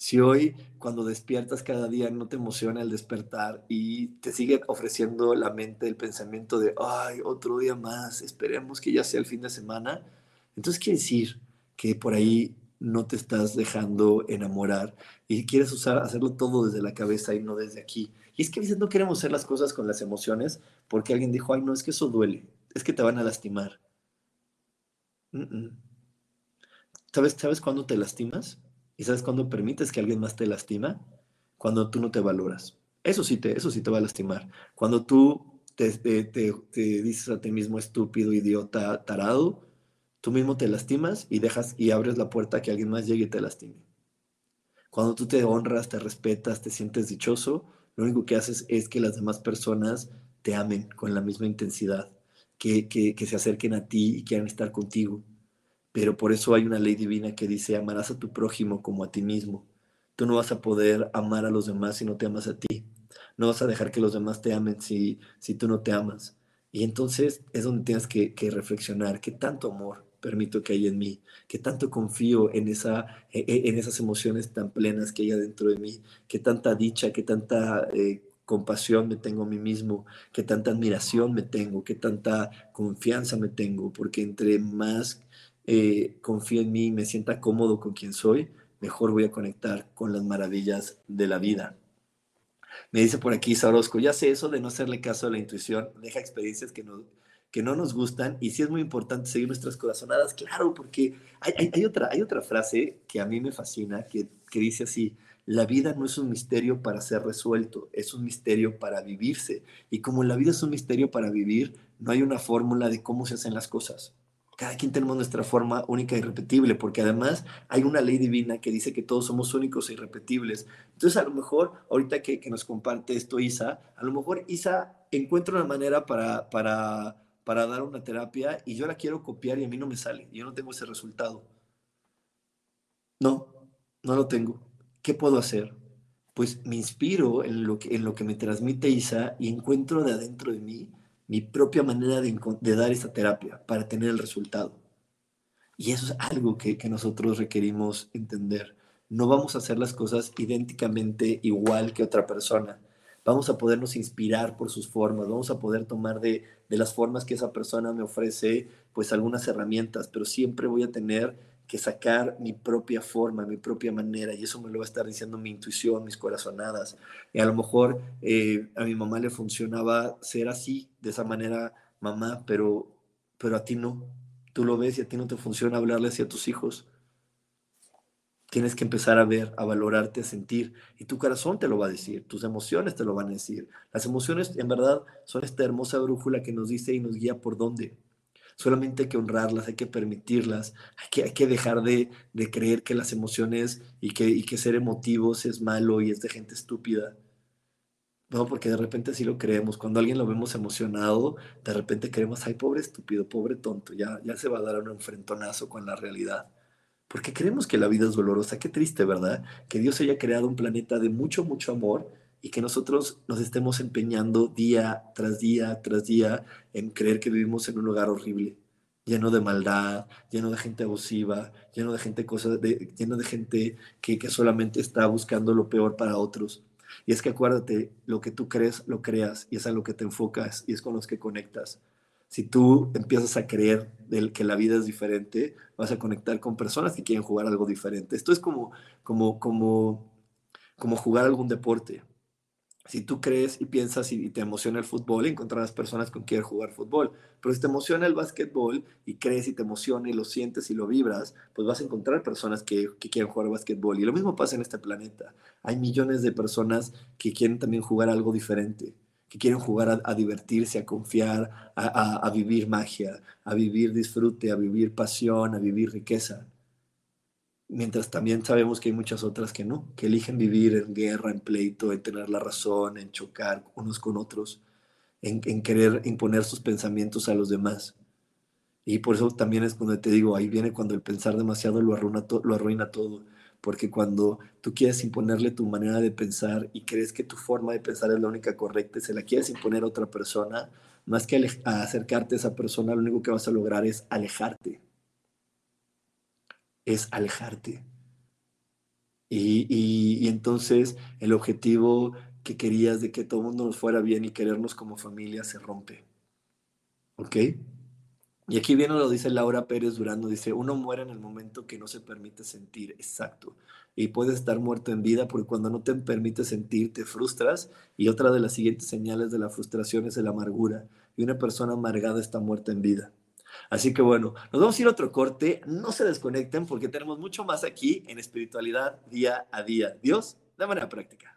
Si hoy cuando despiertas cada día no te emociona el despertar y te sigue ofreciendo la mente el pensamiento de, ay, otro día más, esperemos que ya sea el fin de semana, entonces quiere decir que por ahí no te estás dejando enamorar y quieres usar, hacerlo todo desde la cabeza y no desde aquí. Y es que a veces no queremos hacer las cosas con las emociones porque alguien dijo, ay, no, es que eso duele, es que te van a lastimar. ¿Sabes, ¿Sabes cuándo te lastimas? ¿Y sabes cuándo permites que alguien más te lastima? Cuando tú no te valoras. Eso sí te, eso sí te va a lastimar. Cuando tú te, te, dices a ti mismo estúpido, idiota, tarado, tú mismo te lastimas y dejas y abres la puerta a que alguien más llegue y te lastime. Cuando tú te honras, te respetas, te sientes dichoso, lo único que haces es que las demás personas te amen con la misma intensidad, que, que, que se acerquen a ti y quieran estar contigo pero por eso hay una ley divina que dice, amarás a tu prójimo como a ti mismo. Tú no vas a poder amar a los demás si no te amas a ti. No vas a dejar que los demás te amen si, si tú no te amas. Y entonces es donde tienes que, reflexionar qué tanto amor permito que hay en mí, qué tanto confío en, esa, e, e, en esas emociones tan plenas que hay dentro de mí, qué tanta dicha, qué tanta eh, compasión me tengo a mí mismo, qué tanta admiración me tengo, qué tanta confianza me tengo, porque entre más eh, en mí me sienta cómodo con quien soy, mejor voy a conectar con las maravillas de la vida. Me dice por aquí Sarosco, ya sé eso de no hacerle caso a la intuición, deja experiencias que no, que no nos gustan y sí es muy importante seguir nuestras corazonadas, claro, porque hay, hay, otra, hay otra frase que a mí me fascina, que, que dice así, la vida no es un misterio para ser resuelto, es un misterio para vivirse. Y como la vida es un misterio para vivir, no hay una fórmula de cómo se hacen las cosas cada quien tenemos nuestra forma única e irrepetible, porque además hay una ley divina que dice que todos somos únicos e irrepetibles. Entonces, a lo mejor, ahorita que, nos comparte esto Isa, a lo mejor Isa encuentra una manera para, para, para dar una terapia y yo la quiero copiar y a mí no me sale, yo no tengo ese resultado. No, no lo tengo. ¿Qué puedo hacer? pues me inspiro en lo que, en lo que me transmite Isa y encuentro de adentro de mí mi propia manera de, dar esta terapia para tener el resultado. Y eso es algo que, nosotros requerimos entender. No vamos a hacer las cosas idénticamente igual que otra persona. Vamos a podernos inspirar por sus formas, vamos a poder tomar de las formas que esa persona me ofrece, pues algunas herramientas, pero siempre voy a tener que sacar mi propia forma, mi propia manera, y eso me lo va a estar diciendo mi intuición, mis corazonadas. Y a lo mejor eh, a mi mamá le funcionaba ser así, de esa manera, mamá, pero, pero a ti no. Tú lo ves y a ti no te funciona hablarle así a tus hijos. Tienes que empezar a ver, a valorarte, a sentir. Y tu corazón te lo va a decir, tus emociones te lo van a decir. Las emociones, en verdad, son esta hermosa brújula que nos dice y nos guía por dónde solamente hay que honrarlas, hay que permitirlas, hay que, hay que dejar de, creer que las emociones y que, que ser emotivos es malo y es de gente estúpida. No, porque de repente sí lo creemos. Cuando alguien lo vemos emocionado, de repente creemos, ay, pobre estúpido, pobre tonto, ya, ya se va a dar un enfrentonazo con la realidad. Porque creemos que la vida es dolorosa. Qué triste, ¿verdad? Que Dios haya creado un planeta de mucho, mucho amor y que nosotros nos estemos empeñando día tras día tras día en creer que vivimos en un lugar horrible, lleno de maldad, lleno de gente abusiva, lleno de gente, de, lleno de gente que, que solamente está buscando lo peor para otros. Y es que acuérdate, lo que tú crees, lo creas, y es a lo que te enfocas, y es con los que conectas. Si tú empiezas a creer del que la vida es diferente, vas a conectar con personas que quieren jugar algo diferente. Esto es como, como, como, como jugar algún deporte si tú crees y piensas y te emociona el fútbol, encontrarás personas con quien jugar fútbol. Pero si te emociona el básquetbol y crees y te emociona y lo sientes y lo vibras, pues vas a encontrar personas que, quieren jugar básquetbol. Y lo mismo pasa en este planeta. Hay millones de personas que quieren también jugar algo diferente, que quieren jugar a, divertirse, a confiar, a vivir magia, a vivir disfrute, a vivir pasión, a vivir riqueza mientras también sabemos que hay muchas otras que no, que eligen vivir en guerra, en pleito, en tener la razón, en chocar unos con otros, en, querer imponer sus pensamientos a los demás. Y por eso también es cuando te digo, ahí viene cuando el pensar demasiado lo arruina, lo arruina todo, porque cuando tú quieres imponerle tu manera de pensar y crees que tu forma de pensar es la única correcta se la quieres imponer a otra persona, más que acercarte a esa persona, lo único que vas a lograr es alejarte es alejarte. Y, entonces el objetivo que querías de que todo mundo nos fuera bien y querernos como familia se rompe. ¿Ok? Y aquí viene lo dice Laura Pérez Durando, dice, uno muere en el momento que no se permite sentir, exacto. Y puedes estar muerto en vida porque cuando no te permite sentir te frustras y otra de las siguientes señales de la frustración es la amargura. Y una persona amargada está muerta en vida. Así que bueno, nos vamos a ir a otro corte. No se desconecten porque tenemos mucho más aquí en espiritualidad día a día. Dios, de manera práctica.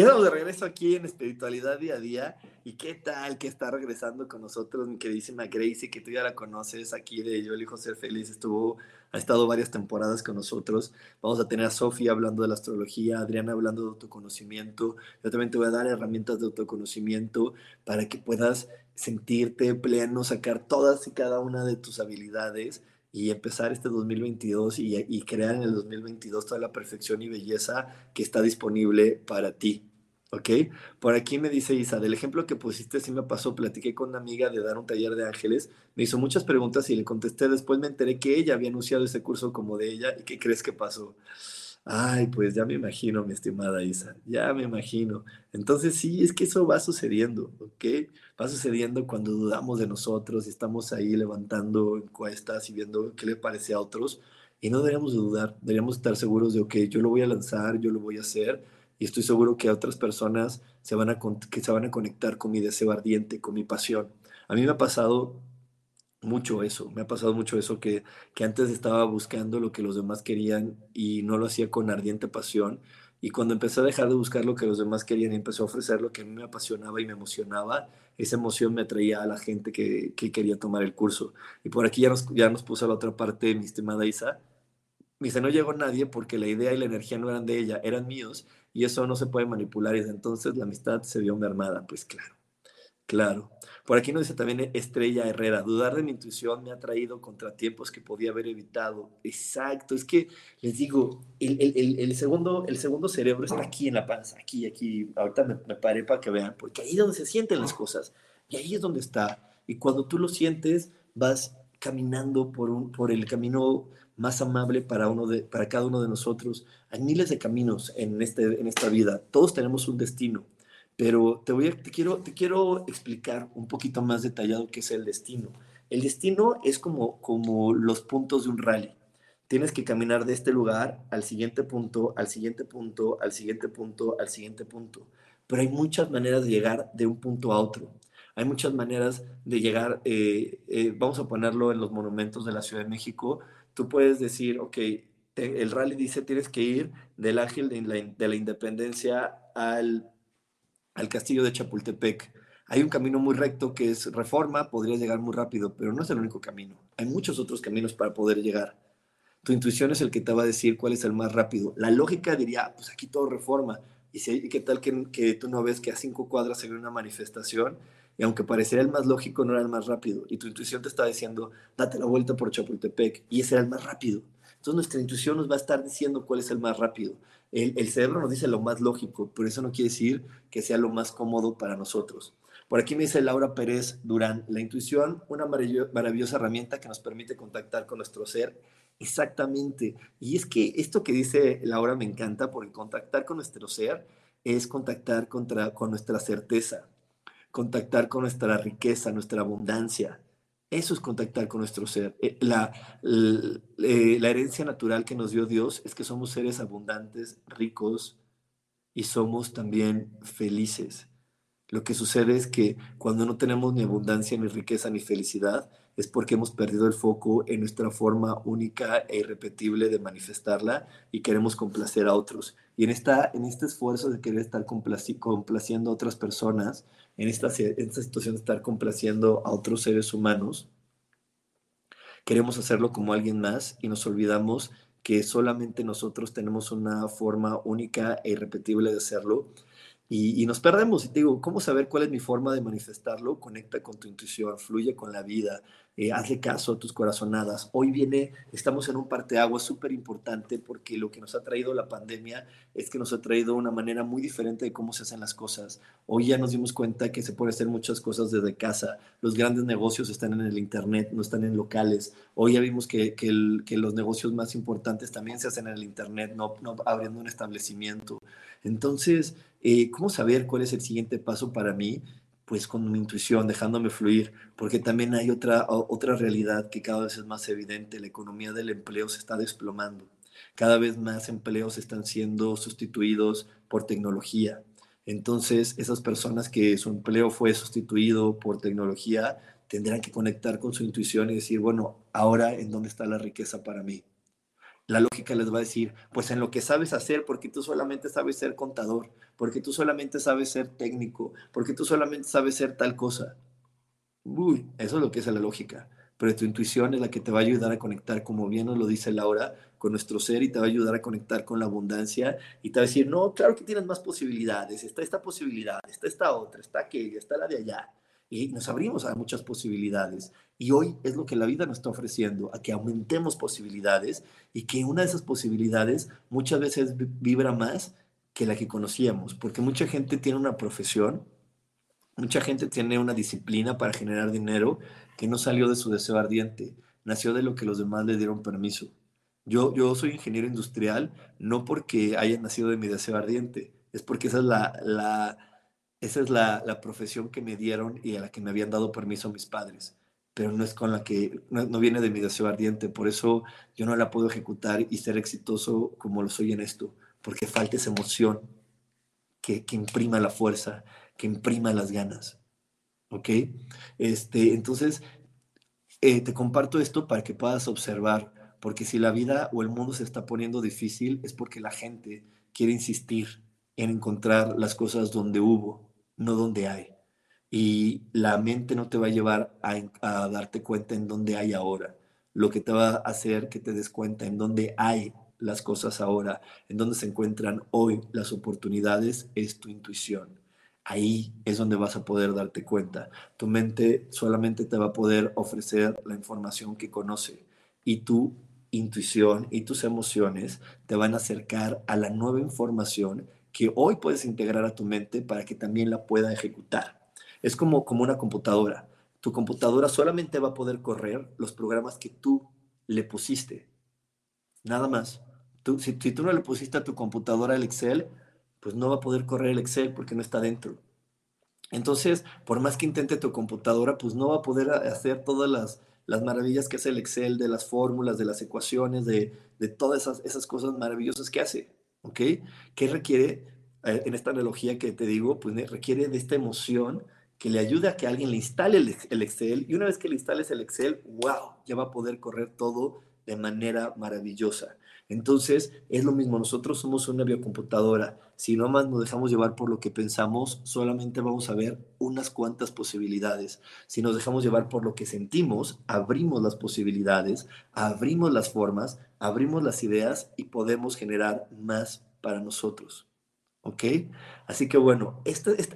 Y estamos de regreso aquí en Espiritualidad Día a Día. ¿Y qué tal que está regresando con nosotros mi queridísima Gracie, que tú ya la conoces aquí de Yo elijo ser feliz? Estuvo, ha estado varias temporadas con nosotros. Vamos a tener a Sofía hablando de la astrología, Adriana hablando de autoconocimiento. Yo también te voy a dar herramientas de autoconocimiento para que puedas sentirte pleno, sacar todas y cada una de tus habilidades y empezar este 2022 y, y, crear en el 2022 toda la perfección y belleza que está disponible para ti. ¿Ok? Por aquí me dice Isa, del ejemplo que pusiste sí me pasó, platiqué con una amiga de dar un taller de ángeles, me hizo muchas preguntas y le contesté, después me enteré que ella había anunciado ese curso como de ella y ¿qué crees que pasó? Ay, pues ya me imagino, mi estimada Isa, ya me imagino. Entonces sí, es que eso va sucediendo, ¿ok? Va sucediendo cuando dudamos de nosotros y estamos ahí levantando encuestas y viendo qué le parece a otros. Y no deberíamos dudar, deberíamos estar seguros de, ok, yo lo voy a lanzar, yo lo voy a hacer y estoy seguro que otras personas se van a, que se van a conectar con mi deseo ardiente, con mi pasión. A mí me ha pasado mucho eso, me ha pasado mucho eso que, que antes estaba buscando lo que los demás querían y no lo hacía con ardiente pasión. Y cuando empecé a dejar de buscar lo que los demás querían y empecé a ofrecer lo que a mí me apasionaba y me emocionaba, esa emoción me atraía a la gente que, que quería tomar el curso. Y por aquí ya nos, ya nos puso la otra parte, mi estimada Isa. Me dice, no llegó nadie porque la idea y la energía no eran de ella, eran míos y eso no se puede manipular. Y entonces la amistad se vio mermada. Pues claro, claro. Por aquí nos dice también Estrella Herrera, dudar de mi intuición me ha traído contratiempos que podía haber evitado. Exacto, es que les digo, el, segundo, el segundo cerebro está aquí en la panza, aquí, aquí. Ahorita me, me paré para que vean, porque ahí es donde se sienten las cosas y ahí es donde está. Y cuando tú lo sientes, vas caminando por, un, por el camino más amable para, uno de, para cada uno de nosotros. Hay miles de caminos en, este, en esta vida, todos tenemos un destino pero te, voy te, quiero, te quiero explicar un poquito más detallado qué es el destino. El destino es como, como los puntos de un rally. Tienes que caminar de este lugar al siguiente punto, al siguiente punto, al siguiente punto, al siguiente punto. Pero hay muchas maneras de llegar de un punto a otro. Hay muchas maneras de llegar, eh, eh, vamos a ponerlo en los monumentos de la Ciudad de México. Tú puedes decir, ok, el rally dice tienes que ir del Ángel de la, de la Independencia al al castillo de Chapultepec. Hay un camino muy recto que es reforma, podría llegar muy rápido, pero no es el único camino. Hay muchos otros caminos para poder llegar. Tu intuición es el que te va a decir cuál es el más rápido. La lógica diría, pues aquí todo reforma. Y si, qué tal que, que tú no ves que a cinco cuadras se ve una manifestación y aunque pareciera el más lógico, no era el más rápido. Y tu intuición te está diciendo, date la vuelta por Chapultepec. Y ese era el más rápido. Entonces nuestra intuición nos va a estar diciendo cuál es el más rápido. El, cerebro nos dice lo más lógico, pero eso no quiere decir que sea lo más cómodo para nosotros. Por aquí me dice Laura Pérez Durán, la intuición, una maravillosa herramienta que nos permite contactar con nuestro ser. Exactamente. Y es que esto que dice Laura me encanta, porque contactar con nuestro ser es contactar contra, con nuestra certeza, contactar con nuestra riqueza, nuestra abundancia. Eso es contactar con nuestro ser. Eh, la, eh, la, herencia natural que nos dio Dios es que somos seres abundantes, ricos y somos también felices. Lo que sucede es que cuando no tenemos ni abundancia, ni riqueza, ni felicidad, es porque hemos perdido el foco en nuestra forma única e irrepetible de manifestarla y queremos complacer a otros. Y en, esta, en este esfuerzo de querer estar complaciendo a otras personas, en esta, esta situación de estar complaciendo a otros seres humanos, queremos hacerlo como alguien más y nos olvidamos que solamente nosotros tenemos una forma única e irrepetible de hacerlo y, nos perdemos. Y te digo, ¿cómo saber cuál es mi forma de manifestarlo? Conecta con tu intuición, fluye con la vida, eh, hazle caso a tus corazonadas. Hoy viene, estamos en un parteaguas súper importante porque lo que nos ha traído la pandemia es que nos ha traído una manera muy diferente de cómo se hacen las cosas. Hoy ya nos dimos cuenta que se puede hacer muchas cosas desde casa. Los grandes negocios están en el Internet, no están en locales. Hoy ya vimos que, que, los negocios más importantes también se hacen en el Internet, no, no abriendo un establecimiento. Entonces, eh, ¿cómo saber cuál es el siguiente paso para mí? Pues con mi intuición, dejándome fluir, porque también hay otra, otra realidad que cada vez es más evidente, la economía del empleo se está desplomando. Cada vez más empleos están siendo sustituidos por tecnología. Entonces, esas personas que su empleo fue sustituido por tecnología tendrán que conectar con su intuición y decir, bueno, ahora en dónde está la riqueza para mí. La lógica les va a decir, pues en lo que sabes hacer, porque tú solamente sabes ser contador, porque tú solamente sabes ser técnico, porque tú solamente sabes ser tal cosa. Uy, eso es lo que es la lógica. Pero tu intuición es la que te va a ayudar a conectar, como bien nos lo dice Laura, con nuestro ser y te va a ayudar a conectar con la abundancia y te va a decir, no, claro que tienes más posibilidades, está esta posibilidad, está esta otra, está aquella, está la de allá y nos abrimos a muchas posibilidades. Y hoy es lo que la vida nos está ofreciendo, a que aumentemos posibilidades y que una de esas posibilidades muchas veces vibra más que la que conocíamos, porque mucha gente tiene una profesión, mucha gente tiene una disciplina para generar dinero que no salió de su deseo ardiente, nació de lo que los demás le dieron permiso. Yo, yo soy ingeniero industrial no porque haya nacido de mi deseo ardiente, es porque esa es la, la esa es la, profesión que me dieron y a la que me habían dado permiso mis padres, pero no es con la que, no, viene de mi deseo ardiente, por eso yo no la puedo ejecutar y ser exitoso como lo soy en esto, porque falta esa emoción que, imprima la fuerza, que imprima las ganas. ¿Ok? Este, entonces, eh, te comparto esto para que puedas observar, porque si la vida o el mundo se está poniendo difícil es porque la gente quiere insistir en encontrar las cosas donde hubo, no donde hay. Y la mente no te va a llevar a, darte cuenta en dónde hay ahora. Lo que te va a hacer que te des cuenta en dónde hay las cosas ahora, en dónde se encuentran hoy las oportunidades, es tu intuición. Ahí es donde vas a poder darte cuenta. Tu mente solamente te va a poder ofrecer la información que conoce y tu intuición y tus emociones te van a acercar a la nueva información que hoy puedes integrar a tu mente para que también la pueda ejecutar. Es como, como una computadora. Tu computadora solamente va a poder correr los programas que tú le pusiste. Nada más. Tú, si, tú no le pusiste a tu computadora el Excel, pues no va a poder correr el Excel porque no está dentro. Entonces, por más que intente tu computadora, pues no va a poder hacer todas las, las maravillas que hace el Excel, de las fórmulas, de las ecuaciones, de, de todas esas, esas cosas maravillosas que hace. ¿Ok? ¿Qué requiere, eh, en esta analogía que te digo, pues requiere de esta emoción que le ayude a que alguien le instale el, Excel y una vez que le instales el Excel, wow, ya va a poder correr todo de manera maravillosa. Entonces, es lo mismo, nosotros somos una biocomputadora. Si no más nos dejamos llevar por lo que pensamos, solamente vamos a ver unas cuantas posibilidades. Si nos dejamos llevar por lo que sentimos, abrimos las posibilidades, abrimos las formas, abrimos las ideas y podemos generar más para nosotros. ¿Ok? Así que bueno,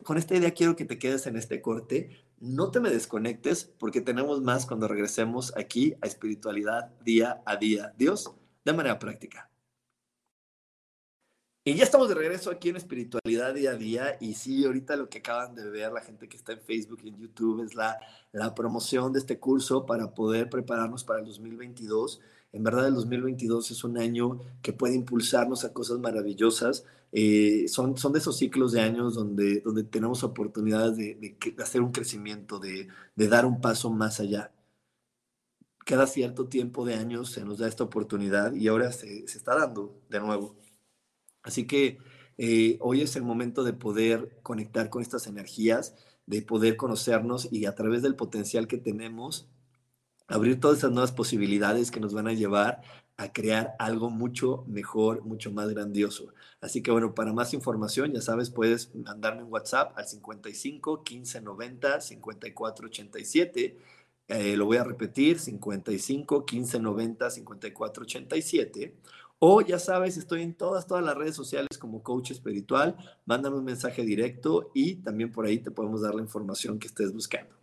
con esta idea quiero que te quedes en este corte. No te me desconectes porque tenemos más cuando regresemos aquí a espiritualidad día a día. Dios de manera práctica. Y ya estamos de regreso aquí en Espiritualidad Día a Día. Y sí, ahorita lo que acaban de ver la gente que está en Facebook y en YouTube es la, la promoción de este curso para poder prepararnos para el 2022. En verdad, el 2022 es un año que puede impulsarnos a cosas maravillosas. Eh, son, son de esos ciclos de años donde, donde tenemos oportunidades de, de, hacer un crecimiento, de, de dar un paso más allá cada cierto tiempo de años se nos da esta oportunidad y ahora se, está dando de nuevo. Así que eh, hoy es el momento de poder conectar con estas energías, de poder conocernos y a través del potencial que tenemos, abrir todas esas nuevas posibilidades que nos van a llevar a crear algo mucho mejor, mucho más grandioso. Así que bueno, para más información, ya sabes, puedes mandarme un WhatsApp al 55 15 90 54 87 eh, lo voy a repetir, 55 15 90 54 87. O ya sabes, estoy en todas, todas las redes sociales como coach espiritual. Mándame un mensaje directo y también por ahí te podemos dar la información que estés buscando.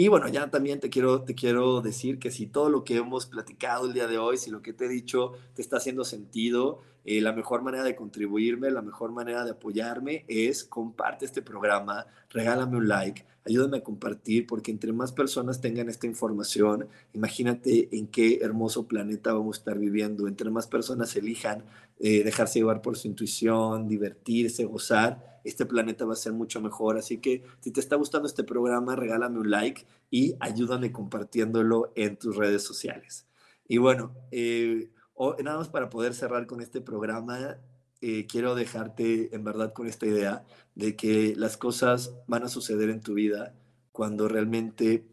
Y bueno, ya también te quiero, te quiero decir que si todo lo que hemos platicado el día de hoy, si lo que te he dicho te está haciendo sentido, eh, la mejor manera de contribuirme, la mejor manera de apoyarme es comparte este programa, regálame un like, ayúdame a compartir, porque entre más personas tengan esta información, imagínate en qué hermoso planeta vamos a estar viviendo, entre más personas elijan eh, dejarse llevar por su intuición, divertirse, gozar, este planeta va a ser mucho mejor. Así que si te está gustando este programa, regálame un like y ayúdame compartiéndolo en tus redes sociales. Y bueno, eh, nada más para poder cerrar con este programa, eh, quiero dejarte en verdad con esta idea de que las cosas van a suceder en tu vida cuando realmente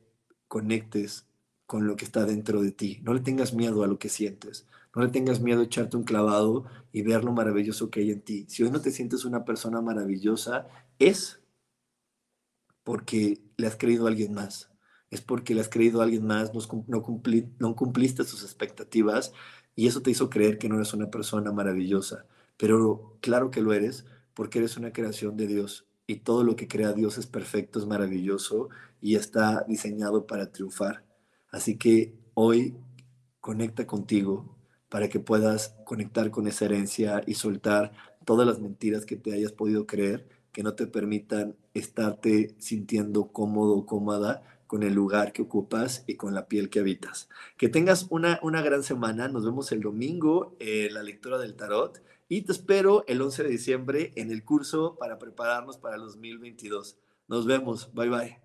conectes con lo que está dentro de ti. No le tengas miedo a lo que sientes, No le tengas miedo a echarte un clavado y ver lo maravilloso que hay en ti. Si hoy no te sientes una persona maravillosa, es porque le has creído a alguien más. Es porque le has creído a alguien más, no, cumpliste sus expectativas y eso te hizo creer que no eres una persona maravillosa. Pero claro que lo eres porque eres una creación de Dios y todo lo que crea Dios es perfecto, es maravilloso y está diseñado para triunfar. Así que hoy conecta contigo para que puedas conectar con esa herencia y soltar todas las mentiras que te hayas podido creer que no te permitan estarte sintiendo cómodo o cómoda con el lugar que ocupas y con la piel que habitas. Que tengas una, una gran semana. Nos vemos el domingo en la lectura del tarot y te espero el 11 de diciembre en el curso para prepararnos para el 2022. Nos vemos. Bye bye.